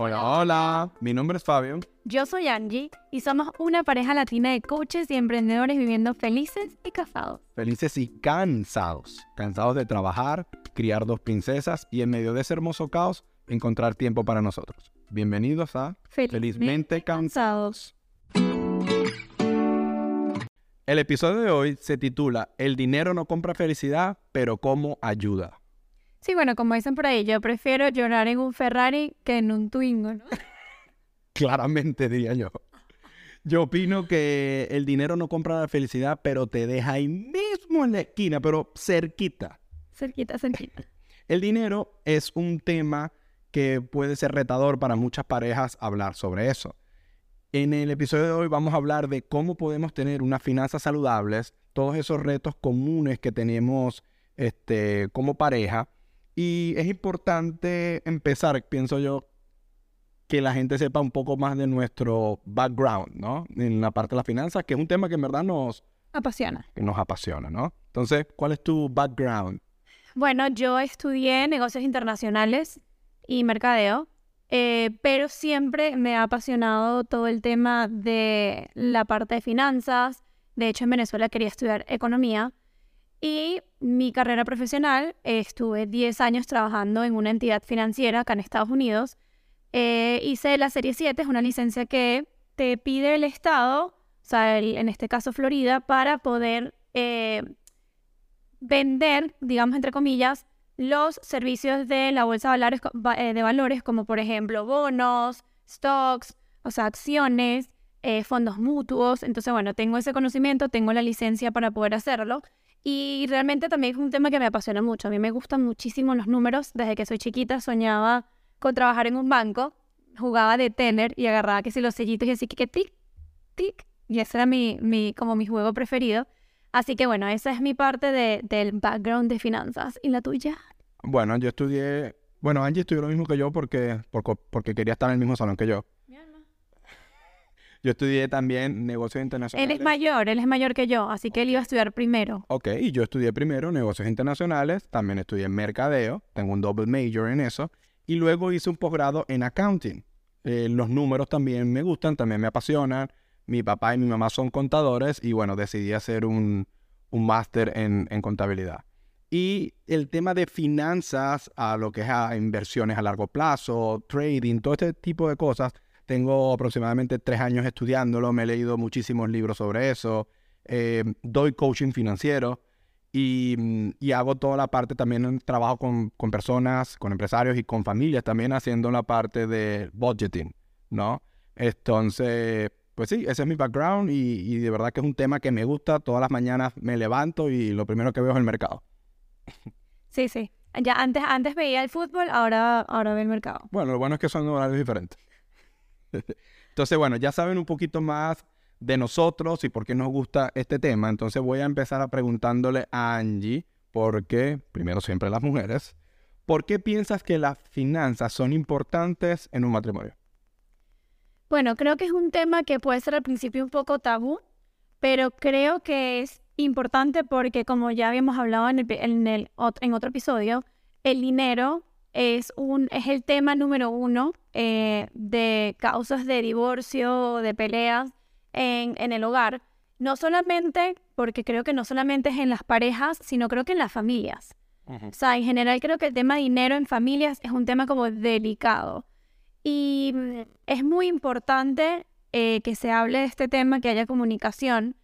Hola, hola. Mi nombre es Fabio. Yo soy Angie y somos una pareja latina de coaches y emprendedores viviendo felices y casados. Felices y cansados. Cansados de trabajar, criar dos princesas y en medio de ese hermoso caos encontrar tiempo para nosotros. Bienvenidos a Felizmente Cansados. El episodio de hoy se titula El dinero no compra felicidad, pero cómo ayuda. Sí, bueno, como dicen por ahí, yo prefiero llorar en un Ferrari que en un Twingo, ¿no? Claramente, diría yo. Yo opino que el dinero no compra la felicidad, pero te deja ahí mismo en la esquina, pero cerquita. Cerquita, cerquita. El dinero es un tema que puede ser retador para muchas parejas hablar sobre eso. En el episodio de hoy vamos a hablar de cómo podemos tener unas finanzas saludables, todos esos retos comunes que tenemos este, como pareja. Y es importante empezar, pienso yo, que la gente sepa un poco más de nuestro background, ¿no? En la parte de las finanzas, que es un tema que en verdad nos apasiona. Que nos apasiona, ¿no? Entonces, ¿cuál es tu background? Bueno, yo estudié negocios internacionales y mercadeo. Eh, pero siempre me ha apasionado todo el tema de la parte de finanzas. De hecho, en Venezuela quería estudiar economía. Y mi carrera profesional, estuve 10 años trabajando en una entidad financiera acá en Estados Unidos. Eh, hice la Serie 7, es una licencia que te pide el Estado, o sea, en este caso Florida, para poder eh, vender, digamos entre comillas, los servicios de la bolsa eh, de valores, como por ejemplo bonos, stocks, o sea, acciones, eh, fondos mutuos. Entonces, bueno, tengo ese conocimiento, tengo la licencia para poder hacerlo. Y realmente también es un tema que me apasiona mucho. A mí me gustan muchísimo los números. Desde que soy chiquita soñaba con trabajar en un banco. Jugaba de tener y agarraba que si los sellitos y así que tic, tic. Y ese era mi, mi, como mi juego preferido. Así que bueno, esa es mi parte de, del background de finanzas. ¿Y la tuya? Bueno, yo estudié, bueno, Angie estudió lo mismo que yo porque, porque, quería estar en el mismo salón que yo. Yo estudié también negocios internacionales. Él es mayor, él es mayor que yo, así que él iba a estudiar primero. Ok, y yo estudié primero negocios internacionales, también estudié mercadeo, tengo un double major en eso, y luego hice un posgrado en accounting. Eh, los números también me gustan, también me apasionan mi papá y mi mamá son contadores y bueno, decidí hacer un, un máster en, contabilidad. Y el tema de finanzas, a lo que es a inversiones a largo plazo, trading, todo este tipo de cosas, tengo aproximadamente tres años estudiándolo, me he leído muchísimos libros sobre eso, eh, doy coaching financiero y, y, hago toda la parte también, trabajo con, con, personas, con empresarios y con familias también haciendo la parte de budgeting, ¿no? Entonces, pues sí, ese es mi background y, de verdad que es un tema que me gusta. Todas las mañanas me levanto y lo primero que veo es el mercado. Sí, sí. Ya antes, antes veía el fútbol, ahora, ahora veo el mercado. Bueno, lo bueno es que son horarios diferentes. Entonces, bueno, ya saben un poquito más de nosotros y por qué nos gusta este tema. Entonces voy a empezar a preguntándole a Angie, porque, primero siempre las mujeres, ¿por qué piensas que las finanzas son importantes en un matrimonio? Bueno, creo que es un tema que puede ser al principio un poco tabú, pero creo que es importante porque como ya habíamos hablado en, el, en, el, en otro episodio, el dinero es, un, es el tema número uno eh, de causas de divorcio, de peleas en, en el hogar. No solamente, porque creo que no solamente es en las parejas, sino creo que en las familias. O sea, en general creo que el tema dinero en familias es un tema como delicado. Y mm, es muy importante eh, que se hable de este tema, que haya comunicación,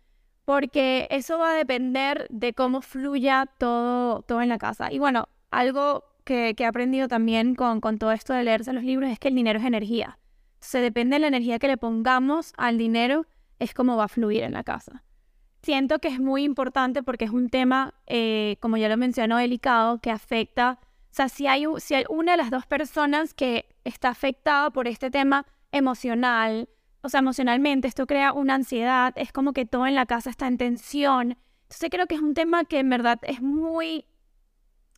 porque eso va a depender de cómo fluya todo, todo en la casa. Y bueno, algo que, he aprendido también con, con todo esto de leerse los libros es que el dinero es energía. Se depende de la energía que le pongamos al dinero, es como va a fluir en la casa. Siento que es muy importante porque es un tema, eh, como ya lo mencionó, delicado, que afecta o sea, si hay, si hay una de las dos personas que está afectada por este tema emocional, o sea, emocionalmente, esto crea una ansiedad, es como que todo en la casa está en tensión. Entonces creo que es un tema que en verdad es muy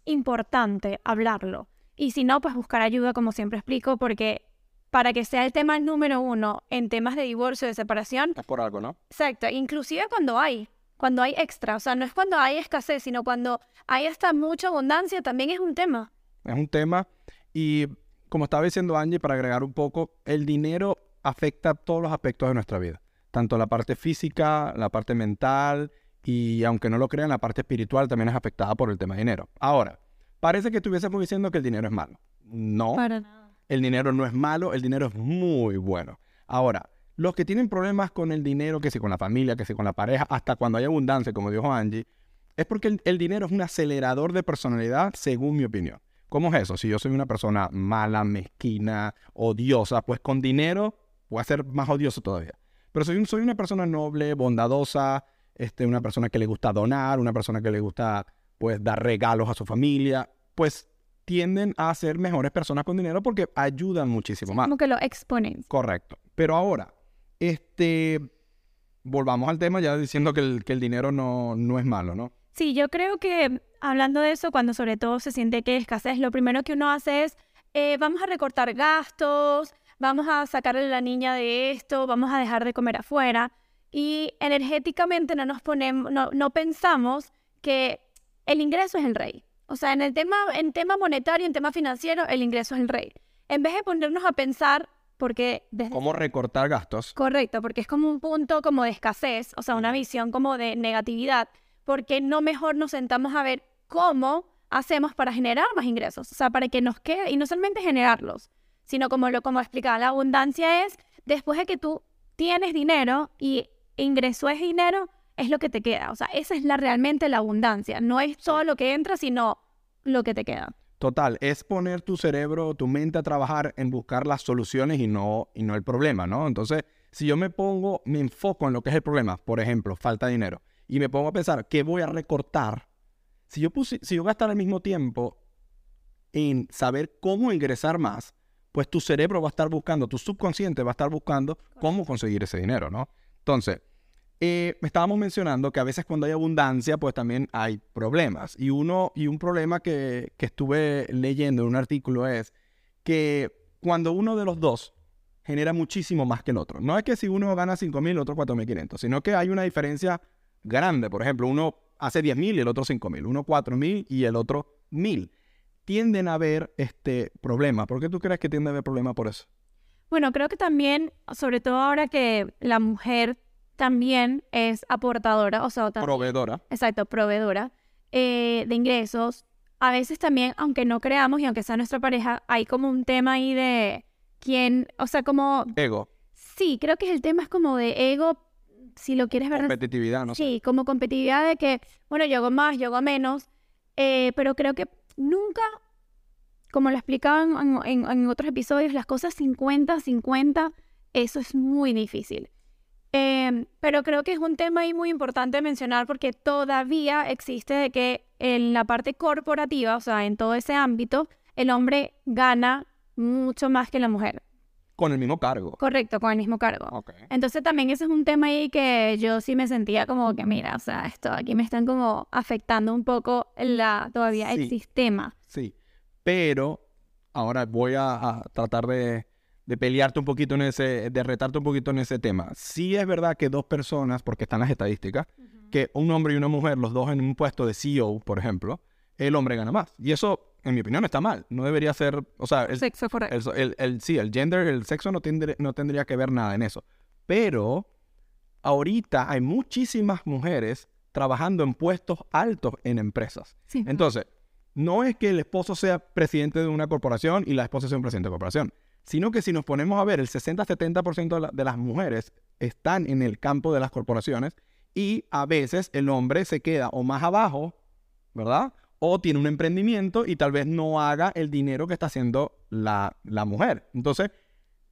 importante hablarlo. Y si no, pues buscar ayuda, como siempre explico, porque para que sea el tema número uno en temas de divorcio, de separación. Es por algo, ¿no? Exacto, inclusive cuando hay cuando hay extra, o sea, no es cuando hay escasez, sino cuando hay hasta mucha abundancia, también es un tema. Es un tema y como estaba diciendo Angie, para agregar un poco, el dinero afecta todos los aspectos de nuestra vida, tanto la parte física, la parte mental y aunque no lo crean, la parte espiritual también es afectada por el tema de dinero. Ahora, parece que estuviésemos diciendo que el dinero es malo. No, Para nada. el dinero no es malo, el dinero es muy bueno. Ahora, los que tienen problemas con el dinero, que si con la familia, que si con la pareja, hasta cuando hay abundancia, como dijo Angie, es porque el, el dinero es un acelerador de personalidad, según mi opinión. ¿Cómo es eso? Si yo soy una persona mala, mezquina, odiosa, pues con dinero voy a ser más odioso todavía. Pero soy, soy una persona noble, bondadosa, este, una persona que le gusta donar, una persona que le gusta pues dar regalos a su familia, pues tienden a ser mejores personas con dinero porque ayudan muchísimo más. Como que lo exponen. Correcto. Pero ahora, este, volvamos al tema ya diciendo que el, que el dinero no, no es malo, ¿no? Sí, yo creo que hablando de eso, cuando sobre todo se siente que hay escasez, lo primero que uno hace es, eh, vamos a recortar gastos, vamos a sacarle a la niña de esto, vamos a dejar de comer afuera. Y energéticamente no nos ponemos, no, no pensamos que el ingreso es el rey. O sea, en el tema, en tema monetario, en tema financiero, el ingreso es el rey. En vez de ponernos a pensar, porque desde ¿Cómo recortar gastos? Correcto, porque es como un punto como de escasez, o sea, una visión como de negatividad, porque no mejor nos sentamos a ver cómo hacemos para generar más ingresos, o sea, para que nos quede, y no solamente generarlos, sino como lo como explicaba, la abundancia es después de que tú tienes dinero y ingresó ese dinero, es lo que te queda, o sea, esa es la realmente la abundancia, no es todo lo que entra, sino lo que te queda. Total, es poner tu cerebro, tu mente a trabajar en buscar las soluciones y no, y no el problema, ¿no? Entonces, si yo me pongo, me enfoco en lo que es el problema, por ejemplo, falta de dinero, y me pongo a pensar, ¿qué voy a recortar? Si yo, puse, si yo gastara el mismo tiempo en saber cómo ingresar más, pues tu cerebro va a estar buscando, tu subconsciente va a estar buscando cómo conseguir ese dinero, ¿no? Entonces, eh, estábamos mencionando que a veces cuando hay abundancia, pues también hay problemas. Y uno, y un problema que, que estuve leyendo en un artículo es que cuando uno de los dos genera muchísimo más que el otro. No es que si uno gana 5 mil, el otro 4 mil 500, sino que hay una diferencia grande. Por ejemplo, uno hace 10 mil y el otro 5 mil, uno 4 mil y el otro mil. Tienden a haber este problema. ¿Por qué tú crees que tiende a haber problema por eso? Bueno, creo que también, sobre todo ahora que la mujer también es aportadora, o sea, también- Proveedora. exacto, proveedora eh, de ingresos. A veces también, aunque no creamos y aunque sea nuestra pareja, hay como un tema ahí de quién, o sea, como, Ego. sí, creo que el tema es como de ego, si lo quieres ver, Competitividad, no sé. sí, como competitividad de que, bueno, yo hago más, yo hago menos, eh, pero creo que nunca, como lo explicaban en, en- en otros episodios, las cosas 50-50, eso es muy difícil. Eh, pero creo que es un tema ahí muy importante mencionar porque todavía existe de que en la parte corporativa, o sea, en todo ese ámbito, el hombre gana mucho más que la mujer. Con el mismo cargo. Correcto, con el mismo cargo. Ok. Entonces también ese es un tema ahí que yo sí me sentía como que, mira, o sea, esto aquí me están como afectando un poco la, todavía el Sí. sistema. Sí, pero ahora voy a, a tratar de, de pelearte un poquito en ese, de retarte un poquito en ese tema. Sí es verdad que dos personas, porque están las estadísticas, que un hombre y una mujer, los dos en un puesto de CEO, por ejemplo, el hombre gana más. Y eso, en mi opinión, está mal. No debería ser, o sea, el, Sexo el, el- el- sí, el gender, el sexo no, tendría- no tendría que ver nada en eso. Pero ahorita hay muchísimas mujeres trabajando en puestos altos en empresas. Sí. Entonces, no es que el esposo sea presidente de una corporación y la esposa sea un presidente de corporación, sino que si nos ponemos a ver, el 60-70% de, la- de las mujeres están en el campo de las corporaciones y a veces el hombre se queda o más abajo, ¿verdad? O tiene un emprendimiento y tal vez no haga el dinero que está haciendo la, la mujer. Entonces,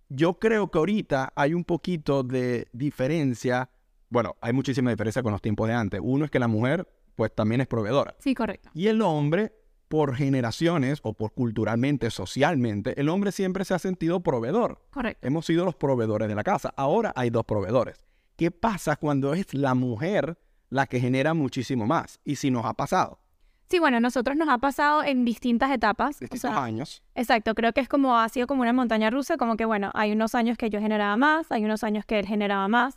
yo creo que ahorita hay un poquito de diferencia. Bueno, hay muchísima diferencia con los tiempos de antes. Uno es que la mujer, pues también es proveedora. Sí, correcto. Y el hombre, por generaciones o por culturalmente, socialmente, el hombre siempre se ha sentido proveedor. Correcto. Hemos sido los proveedores de la casa. Ahora hay dos proveedores. ¿Qué pasa cuando es la mujer la que genera muchísimo más? Y si nos ha pasado Sí, bueno, a nosotros nos ha pasado en distintas etapas. o distintos sea, años. Exacto, creo que es como, ha sido como una montaña rusa, como que bueno, hay unos años que yo generaba más, hay unos años que él generaba más,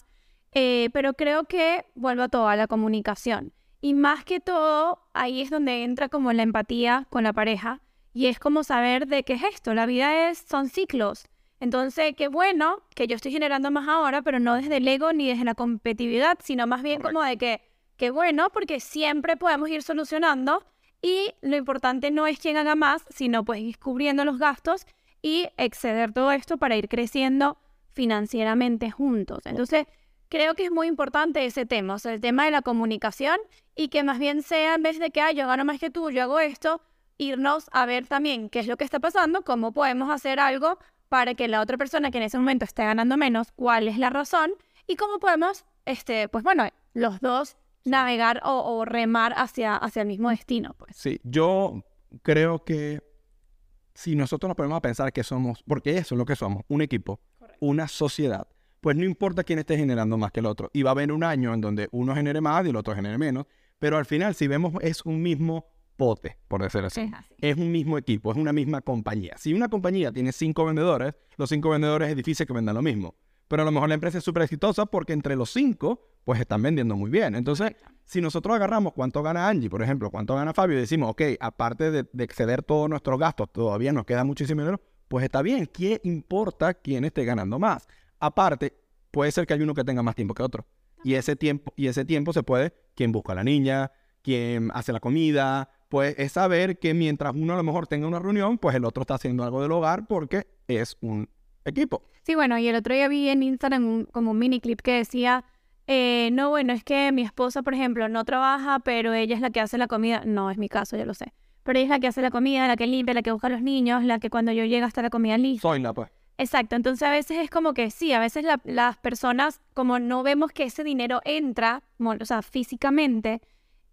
eh, pero creo que vuelvo a todo, a la comunicación. Y más que todo, ahí es donde entra como la empatía con la pareja Y es como saber de qué es esto. La vida es, son ciclos. Entonces, qué bueno que yo estoy generando más ahora, pero no desde el ego ni desde la competitividad, sino más bien como de que, qué bueno, porque siempre podemos ir solucionando y lo importante no es quién haga más, sino pues ir cubriendo los gastos y exceder todo esto para ir creciendo financieramente juntos. Entonces, creo que es muy importante ese tema, o sea, el tema de la comunicación y que más bien sea en vez de que, ah, yo gano más que tú, yo hago esto, irnos a ver también qué es lo que está pasando, cómo podemos hacer algo para que la otra persona que en ese momento esté ganando menos, cuál es la razón y cómo podemos, este, pues bueno, los dos navegar o, remar hacia, hacia el mismo destino. Pues. Sí, yo creo que si nosotros nos ponemos a pensar que somos, porque eso es lo que somos, un equipo, una sociedad, pues no importa quién esté generando más que el otro. Y va a haber un año en donde uno genere más y el otro genere menos, pero al final, si vemos, es un mismo pote, por decirlo así. Es, un mismo equipo, es una misma compañía. Si una compañía tiene cinco vendedores, los cinco vendedores es difícil que vendan lo mismo. Pero a lo mejor la empresa es súper exitosa porque entre los cinco, pues están vendiendo muy bien. Entonces, si nosotros agarramos cuánto gana Angie, por ejemplo, cuánto gana Fabio, y decimos, ok, aparte de, exceder todos nuestros gastos, todavía nos queda muchísimo dinero, pues está bien. ¿Qué importa quién esté ganando más? Aparte, puede ser que hay uno que tenga más tiempo que otro. Y ese tiempo, y ese tiempo se puede, quien busca a la niña, quien hace la comida, pues es saber que mientras uno a lo mejor tenga una reunión, pues el otro está haciendo algo del hogar porque es un equipo. Sí, bueno, y el otro día vi en Instagram como un mini clip que decía, eh, no, bueno, es que mi esposa, por ejemplo, no trabaja, pero ella es la que hace la comida. No, es mi caso, ya lo sé. Pero ella es la que hace la comida, la que limpia, la que busca a los niños, la que cuando yo llego hasta la comida lista. Soy la, pues. Exacto, entonces a veces es como que sí, a veces las personas, como no vemos que ese dinero entra, o sea, físicamente,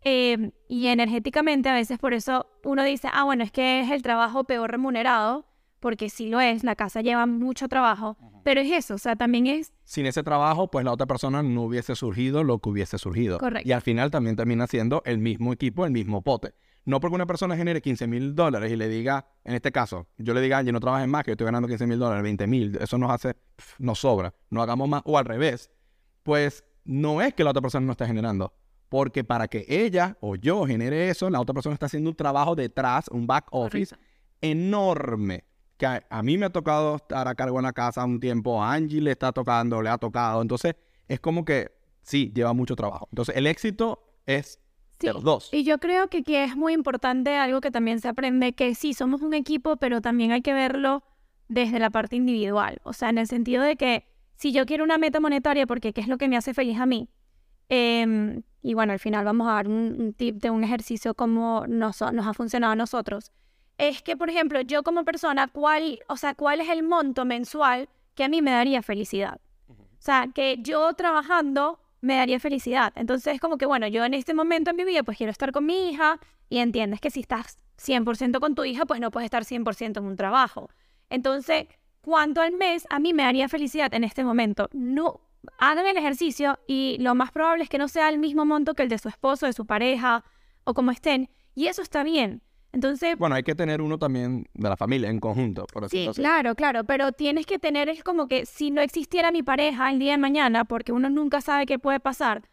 Em, y energéticamente, a veces por eso uno dice, ah, bueno, es que es el trabajo peor remunerado, porque sí lo es, la casa lleva mucho trabajo, pero es eso, o sea, también es... Sin ese trabajo, pues la otra persona no hubiese surgido lo que hubiese surgido. Correcto. Y al final también termina siendo el mismo equipo, el mismo pote. No porque una persona genere 15 mil dólares y le diga, en este caso, yo le diga, yo no trabajes más, que yo estoy ganando 15 mil dólares, 20 mil, eso nos hace, nos sobra, no hagamos más, o al revés, pues no es que la otra persona no esté generando, porque para que ella o yo genere eso, la otra persona está haciendo un trabajo detrás, un back office enorme. Que a, mí me ha tocado estar a cargo en la casa un tiempo, a Angie le está tocando, le ha tocado. Entonces, es como que sí, lleva mucho trabajo. Entonces, el éxito es de los dos. Y yo creo que aquí es muy importante algo que también se aprende, que sí, somos un equipo, pero también hay que verlo desde la parte individual. O sea, en el sentido de que si yo quiero una meta monetaria, porque ¿qué es lo que me hace feliz a mí? Eh, y bueno, al final vamos a dar un, tip de un ejercicio como nos, nos ha funcionado a nosotros. Es que, por ejemplo, yo como persona, ¿cuál, o sea, ¿cuál es el monto mensual que a mí me daría felicidad? O sea, que yo trabajando me daría felicidad. Entonces, es como que, bueno, yo en este momento en mi vida, pues quiero estar con mi hija y entiendes que si estás 100% con tu hija, pues no puedes estar 100% en un trabajo. Entonces, ¿cuánto al mes a mí me daría felicidad en este momento? No, hagan el ejercicio y lo más probable es que no sea el mismo monto que el de su esposo, de su pareja o como estén. Y eso está bien. Entonces... Bueno, hay que tener uno también de la familia en conjunto, por Sí, claro, claro, pero tienes que tener, es como que si no existiera mi pareja el día de mañana, porque uno nunca sabe qué puede pasar,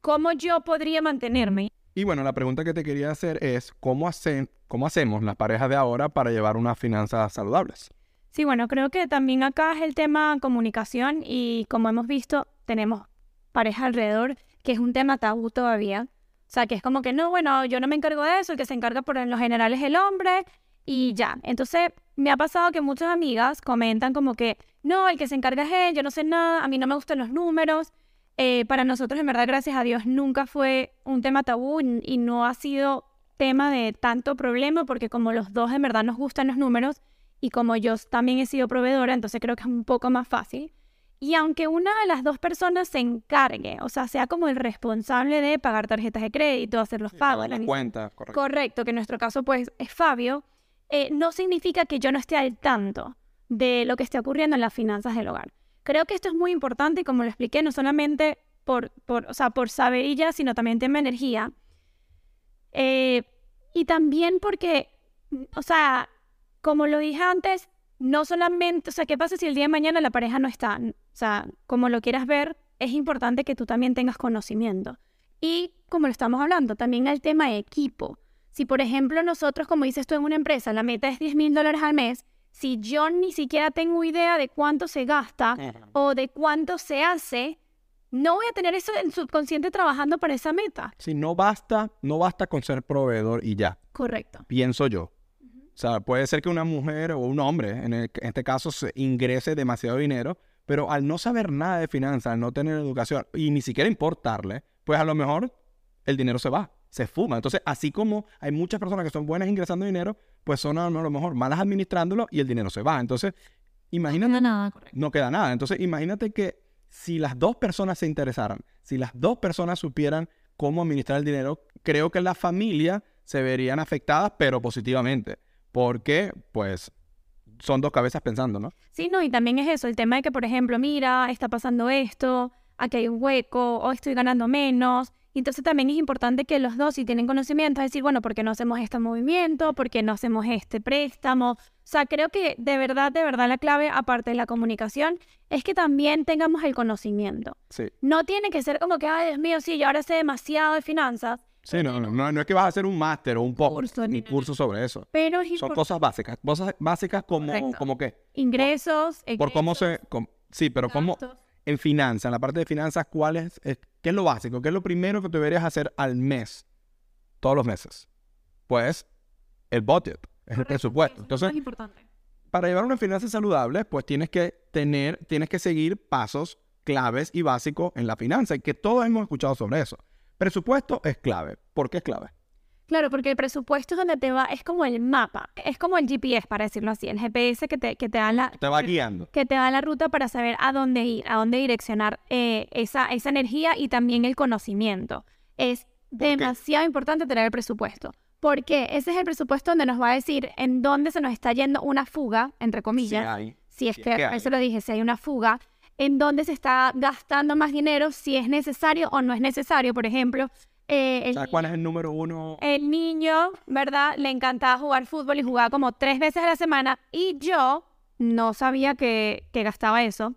¿cómo yo podría mantenerme? Y bueno, la pregunta que te quería hacer es, ¿cómo, hacen, cómo hacemos las parejas de ahora para llevar unas finanzas saludables? Sí, bueno, creo que también acá es el tema comunicación y como hemos visto, tenemos pareja alrededor, que es un tema tabú todavía. O sea, que es como que no, bueno, yo no me encargo de eso, el que se encarga por lo general es el hombre y ya. Entonces, me ha pasado que muchas amigas comentan como que, no, el que se encarga es él, yo no sé nada, a mí no me gustan los números. Eh, para nosotros, en verdad, gracias a Dios, nunca fue un tema tabú y no ha sido tema de tanto problema porque como los dos en verdad nos gustan los números, y como yo también he sido proveedora, entonces creo que es un poco más fácil. Y aunque una de las dos personas se encargue, o sea, sea como el responsable de pagar tarjetas de crédito, hacer los pagos. La cuenta, correcto. Correcto, que en nuestro caso pues es Fabio, eh, no significa que yo no esté al tanto de lo que esté ocurriendo en las finanzas del hogar. Creo que esto es muy importante y como lo expliqué, no solamente por, por, o sea, por saberilla, sino también tema energía. Eh, y también porque, o sea, como lo dije antes, no solamente, o sea, ¿qué pasa si el día de mañana la pareja no está? O sea, como lo quieras ver, es importante que tú también tengas conocimiento. Y como lo estamos hablando, también el tema de equipo. Si, por ejemplo, nosotros, como dices tú en una empresa, la meta es 10 mil dólares al mes, si yo ni siquiera tengo idea de cuánto se gasta o de cuánto se hace, no voy a tener eso en subconsciente trabajando para esa meta. Si no basta, no basta con ser proveedor y ya. Correcto. Pienso yo. O sea, puede ser que una mujer o un hombre, en, el- en este caso, se ingrese demasiado dinero, pero al no saber nada de finanzas, al no tener educación y ni siquiera importarle, pues a lo mejor el dinero se va, se fuma. Entonces, así como hay muchas personas que son buenas ingresando dinero, pues son a lo mejor malas administrándolo y el dinero se va. Entonces, imagínate No, nada, correcto. no queda nada. Entonces, imagínate que si las dos personas se interesaran, si las dos personas supieran cómo administrar el dinero, creo que la familia se verían afectadas, pero positivamente. Porque, pues, son dos cabezas pensando, ¿no? Sí, no, y también es eso, el tema de que, por ejemplo, mira, está pasando esto, aquí hay un hueco, o estoy ganando menos. Y entonces también es importante que los dos, si tienen conocimiento, es decir, bueno, ¿por qué no hacemos este movimiento? ¿Por qué no hacemos este préstamo? O sea, creo que de verdad, de verdad la clave, aparte de la comunicación, es que también tengamos el conocimiento. Sí. No tiene que ser como que, ay, Dios mío, sí, yo ahora sé demasiado de finanzas, Sí, no, no, no, no es que vas a hacer un máster o un, po- Curso, ni un curso sobre eso. pero es Son cosas básicas. Cosas básicas como, Correcto. como qué. Ingresos, Por cómo se... sí, pero cómo... gastos. en finanzas, en la parte de finanzas, ¿cuál es, es- qué es lo básico? ¿Qué es lo primero que deberías hacer al mes? Todos los meses. Pues el budget, es el presupuesto. es Entonces, más importante. para llevar una finanza saludable, pues tienes que tener, tienes que seguir pasos claves y básicos en la finanza y que todos hemos escuchado sobre eso. Presupuesto es clave. ¿Por qué es clave? Claro, porque el presupuesto es donde te va, es como el mapa, es como el GPS, para decirlo así, el GPS que te, que te da la, Te va guiando. que te da la ruta para saber a dónde ir, a dónde direccionar eh, esa, esa energía y también el conocimiento. Es demasiado importante tener el presupuesto. Porque ese es el presupuesto donde nos va a decir en dónde se nos está yendo una fuga, entre comillas, hay. si es si es que, que hay. eso lo dije, si hay una fuga, en dónde se está gastando más dinero, si es necesario o no es necesario. Por ejemplo, eh, el ¿Sabes cuál es el número uno? el niño, ¿verdad? Le encantaba jugar fútbol y jugaba como tres veces a la semana y yo no sabía que, que gastaba eso.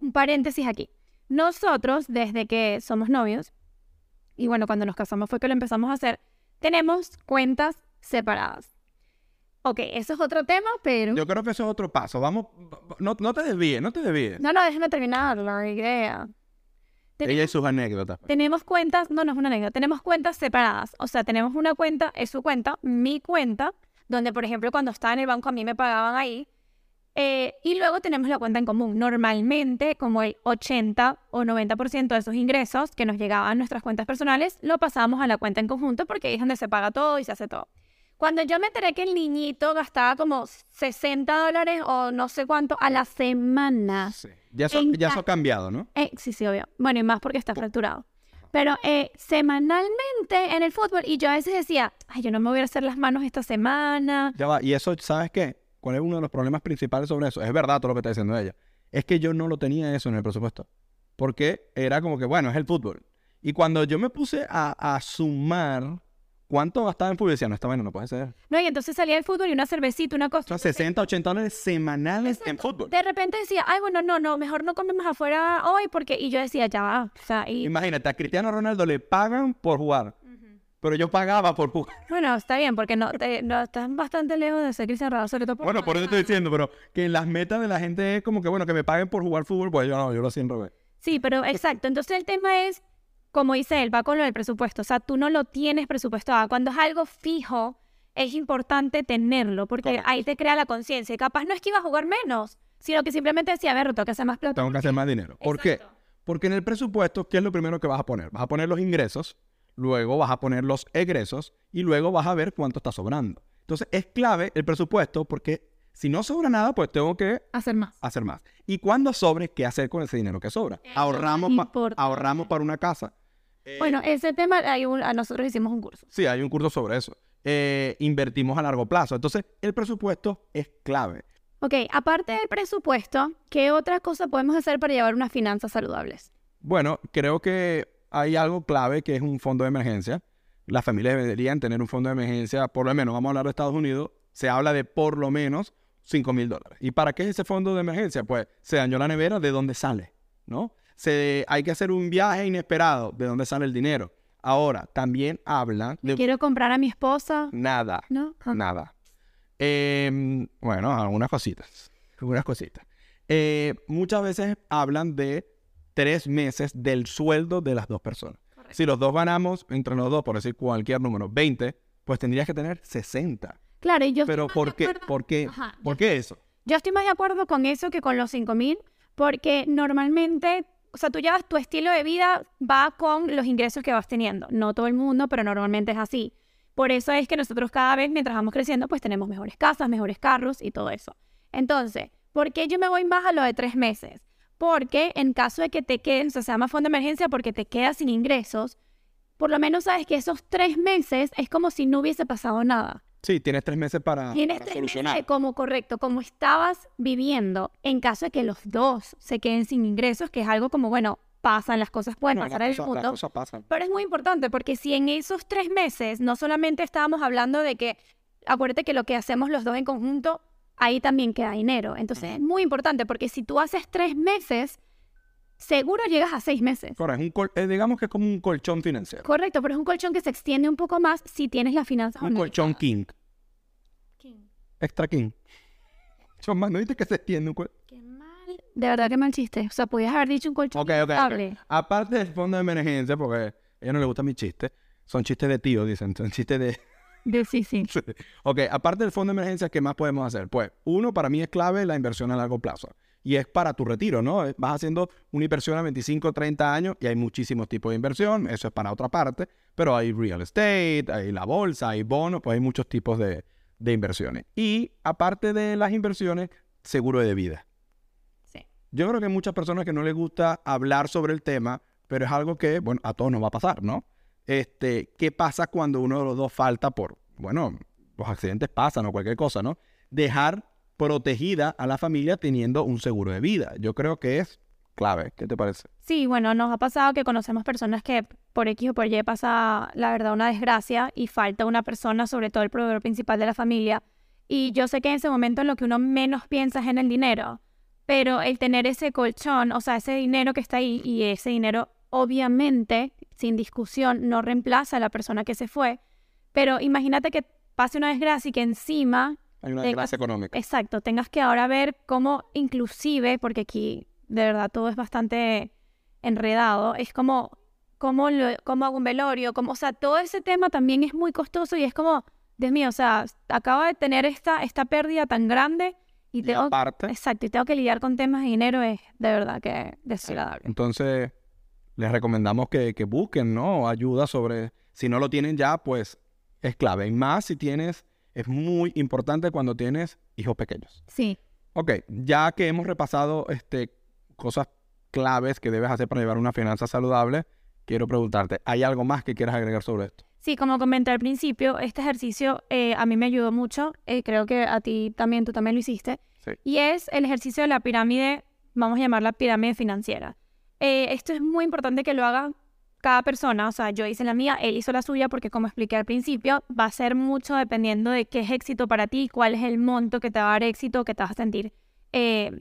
Un paréntesis aquí. Nosotros, desde que somos novios, y bueno, cuando nos casamos fue que lo empezamos a hacer, tenemos cuentas separadas. Ok, eso es otro tema, pero... Yo creo que eso es otro paso. Vamos, no, no te desvíes, no te desvíes. No, no, déjame terminar la idea. Tenemos- Ella y sus anécdotas. Tenemos cuentas, no, no es una anécdota, tenemos cuentas separadas. O sea, tenemos una cuenta, es su cuenta, mi cuenta, donde, por ejemplo, cuando estaba en el banco a mí me pagaban ahí. Eh, y luego tenemos la cuenta en común. Normalmente, como el 80 o 90% de esos ingresos que nos llegaban a nuestras cuentas personales, lo pasamos a la cuenta en conjunto porque ahí es donde se paga todo y se hace todo. Cuando yo me enteré que el niñito gastaba como 60 dólares o no sé cuánto a la semana, Sí. Ya eso, En ya ha cambiado, ¿no? eh, sí, sí, obvio. Bueno, y más porque está fracturado. Pero eh, semanalmente en el fútbol, y yo a veces decía, ay, yo no me voy a hacer las manos esta semana. Ya va. Y eso, ¿sabes qué? ¿Cuál es uno de los problemas principales sobre eso? Es verdad todo lo que está diciendo ella. Es que yo no lo tenía eso en el presupuesto. Porque era como que, bueno, es el fútbol. Y cuando yo me puse a, a sumar cuánto gastaba en fútbol, decía, no, esta vaina no puede ser. No, y entonces salía el fútbol y una cervecita, una O cosa. sea, 60, 80 dólares semanales en fútbol. De repente decía, ay, bueno, no, no, mejor no comemos afuera hoy porque... Y yo decía, ya va. O sea, y... Imagínate, a Cristiano Ronaldo le pagan por jugar. Pero yo pagaba por jugar. Bueno, está bien, porque no, te- no estás bastante lejos de ser Cristian Ronaldo, sobre todo por... Bueno, por eso estoy diciendo, pero que las metas de la gente es como que, bueno, que me paguen por jugar fútbol, pues yo no, yo lo en revés. Sí, pero exacto. Entonces el tema es, como dice él, va con lo del presupuesto. O sea, tú no lo tienes presupuestado. Cuando es algo fijo, es importante tenerlo, porque Correcto. ahí te crea la conciencia. Y capaz no es que iba a jugar menos, sino que simplemente decía, a ver, tengo que hacer más plata. Tengo que hacer más dinero. ¿Por qué? Porque en el presupuesto, ¿qué es lo primero que vas a poner? Vas a poner los ingresos, luego vas a poner los egresos y luego vas a ver cuánto está sobrando. Entonces es clave el presupuesto porque si no sobra nada, pues tengo que Hacer más. hacer más. Y cuando sobre, ¿qué hacer con ese dinero que sobra? Eso es Ahorramos, pa- ahorramos para una casa. Bueno, ese tema, hay un- a nosotros hicimos un curso. Sí, hay un curso sobre eso. Eh, invertimos a largo plazo. Entonces, el presupuesto es clave. Ok, aparte del presupuesto, ¿qué otra cosa podemos hacer para llevar unas finanzas saludables? Bueno, creo que hay algo clave que es un fondo de emergencia. Las familias deberían tener un fondo de emergencia, por lo menos, vamos a hablar de Estados Unidos, se habla de por lo menos 5 mil dólares. ¿Y para qué es ese fondo de emergencia? Pues se dañó la nevera, ¿de dónde sale? ¿No? Se, hay que hacer un viaje inesperado, ¿de dónde sale el dinero? Ahora, también hablan de Quiero comprar a mi esposa, nada, ¿no? Ah. nada. Em, bueno, algunas cositas, algunas cositas. Eh, muchas veces hablan de tres meses del sueldo de las dos personas. Si los dos ganamos, entre los dos, por decir cualquier número, 20, pues tendrías que tener 60. Claro, y yo Pero estoy ¿por qué? ¿Por qué? Ajá, ¿Por qué eso? Yo estoy más de acuerdo con eso que con los 5000, porque normalmente, o sea, tú llevas tu estilo de vida va con los ingresos que vas teniendo. No todo el mundo, pero normalmente es así. Por eso es que nosotros cada vez, mientras vamos creciendo, pues tenemos mejores casas, mejores carros y todo eso. Entonces, ¿por qué yo me voy más a lo de tres meses? Porque en caso de que te quedes, o sea, se llama fondo de emergencia porque te quedas sin ingresos, por lo menos sabes que esos tres meses es como si no hubiese pasado nada. Sí, tienes tres meses para, Tienes para tres meses solucionar. como correcto, como estabas viviendo, en caso de que los dos se queden sin ingresos, que es algo como, bueno, pasan, las cosas pueden No, pasar en el mundo. Pero es muy importante porque si en esos tres meses no solamente estábamos hablando de que, acuérdate que lo que hacemos los dos en conjunto, ahí también queda dinero. Entonces es muy importante porque si tú haces tres meses, seguro llegas a seis meses. Correcto, es un col- eh, digamos que es como un colchón financiero. Correcto, pero es un colchón que se extiende un poco más si tienes las finanzas Un colchón organizadas. king, extra king. Son más, ¿no viste que se extiende un colchón? Qué mal. De verdad, qué mal chiste. O sea, podías haber dicho un colchón Ok, ok, ok. estable. Aparte del fondo de emergencia, porque a ella no le gustan mis chistes, son chistes de tío, dicen, son chistes de... De- sí, sí. Sí. Ok, aparte del fondo de emergencia, ¿qué más podemos hacer? Pues, uno, para mí es clave la inversión a largo plazo. Y es para tu retiro, ¿no? Eh, Vas haciendo una inversión a 25, 30 años y hay muchísimos tipos de inversión. Eso es para otra parte. Pero hay real estate, hay la bolsa, hay bonos, pues hay muchos tipos de, de inversiones. Y aparte de las inversiones, seguro de vida. Sí. Yo creo que hay muchas personas que no les gusta hablar sobre el tema, pero es algo que, bueno, a todos nos va a pasar, ¿no? Este, ¿qué pasa cuando uno de los dos falta por, bueno, los accidentes pasan o cualquier cosa, ¿no? Dejar protegida a la familia teniendo un seguro de vida. Yo creo que es clave. ¿Qué te parece? Sí, bueno, nos ha pasado que conocemos personas que por X o por Y pasa, la verdad, una desgracia y falta una persona, sobre todo el proveedor principal de la familia. Y yo sé que en ese momento lo que uno menos piensa es en el dinero, pero el tener ese colchón, o sea, ese dinero que está ahí y ese dinero, obviamente, sin discusión, no reemplaza a la persona que se fue. Pero imagínate que pase una desgracia y que encima Hay una Tengas- económica. Exacto, tengas que ahora ver cómo inclusive, porque aquí de verdad todo es bastante enredado, es como cómo, lo- cómo hago un velorio, como, o sea, todo ese tema también es muy costoso y es como, Dios mío, o sea, acabo de tener esta, esta pérdida tan grande y Y tengo, aparte, exacto, y tengo que lidiar con temas de dinero, es de verdad que desagradable. entonces les recomendamos que, que busquen, ¿no? Ayuda sobre, si no lo tienen ya, pues es clave. Y más si tienes, es muy importante cuando tienes hijos pequeños. Sí. Ok, ya que hemos repasado este, cosas claves que debes hacer para llevar una finanza saludable, quiero preguntarte, ¿hay algo más que quieras agregar sobre esto? Sí, como comenté al principio, este ejercicio eh, a mí me ayudó mucho, eh, creo que a ti también, tú también lo hiciste, Sí. y es el ejercicio de la pirámide, vamos a llamarla pirámide financiera. Eh, esto es muy importante que lo haga cada persona, o sea, yo hice la mía, él hizo la suya, porque como expliqué al principio, va a ser mucho dependiendo de qué es éxito para ti, cuál es el monto que te va a dar éxito, que te vas a sentir eh,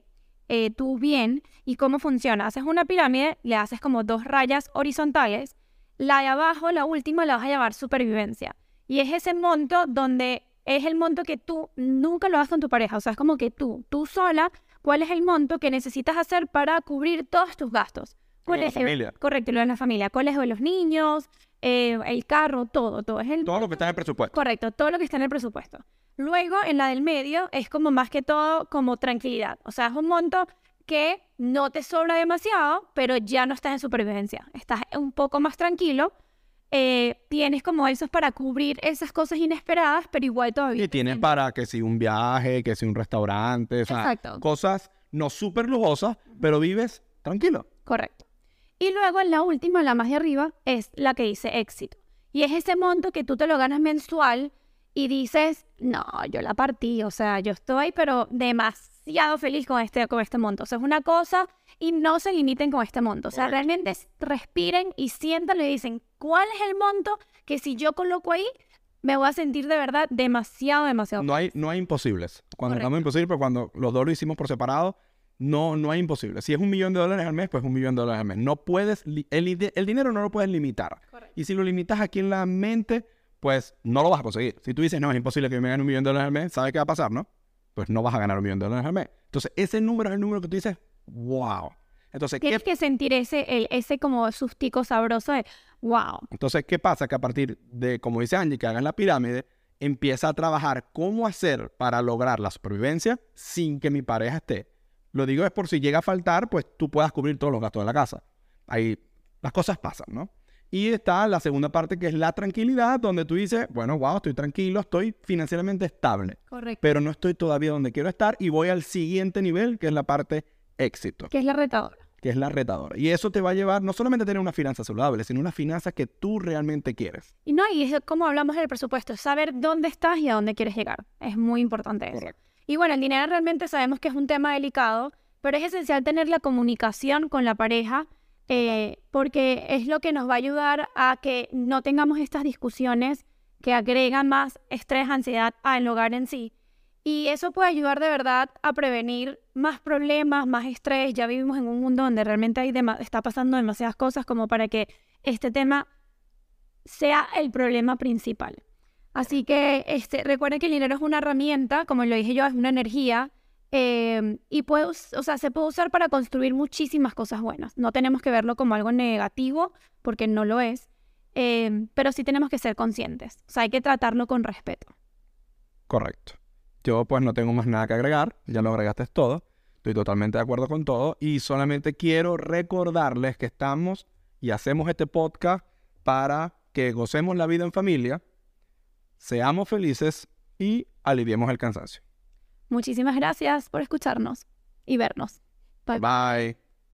eh, tú bien, y cómo funciona. Haces una pirámide, le haces como dos rayas horizontales, la de abajo, la última, la vas a llamar supervivencia. Y es ese monto donde es el monto que tú nunca lo haces con tu pareja. O sea, es como que tú, tú sola, ¿cuál es el monto que necesitas hacer para cubrir todos tus gastos? La Colegio- familia. Correcto, lo de la familia. Colegio de los niños, eh, el carro, todo, todo. Es el Todo lo que está en el presupuesto. Correcto, todo lo que está en el presupuesto. Luego, en la del medio, es como más que todo como tranquilidad. O sea, es un monto que no te sobra demasiado, pero ya no estás en supervivencia. Estás un poco más tranquilo. eh, tienes como esos para cubrir esas cosas inesperadas, pero igual todavía. Y tienes para que si un viaje, que si un restaurante, o sea, Exacto. cosas no súper lujosas, pero vives tranquilo. Correcto. Y luego la última, la más de arriba, es la que dice éxito. Y es ese monto que tú te lo ganas mensual y dices, no, yo la partí, o sea, yo estoy pero demasiado feliz con este, con este monto. O sea, es una cosa y no se limiten con este monto. O sea, Correcto. realmente respiren y sientan y dicen, ¿cuál es el monto que si yo coloco ahí me voy a sentir de verdad demasiado, demasiado No hay, no hay imposibles. Cuando Correcto. hablamos de imposible, pero cuando los dos lo hicimos por separado, no, no hay imposible. Si es un millón de dólares al mes, pues un millón de dólares al mes. No puedes, el, dinero no lo puedes limitar. Correcto. Y si lo limitas aquí en la mente, pues no lo vas a conseguir. Si tú dices, no, es imposible que yo me gane un millón de dólares al mes, ¿sabes qué va a pasar, no? Pues no vas a ganar un millón de dólares al mes. Entonces, ese número es el número que tú dices, wow. Entonces, ¿qué Tienes que sentir ese, el- ese como sustico sabroso de, wow. Entonces, ¿qué pasa? Que a partir de, como dice Angie, que hagas la pirámide, empieza a trabajar cómo hacer para lograr la supervivencia sin que mi pareja esté. Lo digo es por si llega a faltar, pues tú puedas cubrir todos los gastos de la casa. Ahí las cosas pasan, ¿no? Y está la segunda parte que es la tranquilidad, donde tú dices, bueno, wow, estoy tranquilo, estoy financieramente estable, Correcto. pero no estoy todavía donde quiero estar y voy al siguiente nivel, que es la parte éxito Que es la retadora. que es la retadora. Y eso te va a llevar no solamente a tener una finanza saludable, sino una finanza que tú realmente quieres. Y no, y es como hablamos del presupuesto, es saber dónde estás y a dónde quieres llegar. Es muy importante eso. Correcto. Y bueno, el dinero realmente sabemos que es un tema delicado, pero es esencial tener la comunicación con la pareja eh, porque es lo que nos va a ayudar a que no tengamos estas discusiones que agregan más estrés, ansiedad al hogar en sí. Y eso puede ayudar de verdad a prevenir más problemas, más estrés. Ya vivimos en un mundo donde realmente hay está pasando demasiadas cosas como para que este tema sea el problema principal. Así que este, recuerden que el dinero es una herramienta, como lo dije yo, es una energía eh, y puede, o sea, se puede usar para construir muchísimas cosas buenas. No tenemos que verlo como algo negativo, porque no lo es, eh, pero sí tenemos que ser conscientes. O sea, hay que tratarlo con respeto. Correcto. Yo pues no tengo más nada que agregar, ya lo agregaste todo. Estoy totalmente de acuerdo con todo y solamente quiero recordarles que estamos y hacemos este podcast para que gocemos la vida en familia, seamos felices y aliviemos el cansancio. Muchísimas gracias por escucharnos y vernos. Bye. Bye.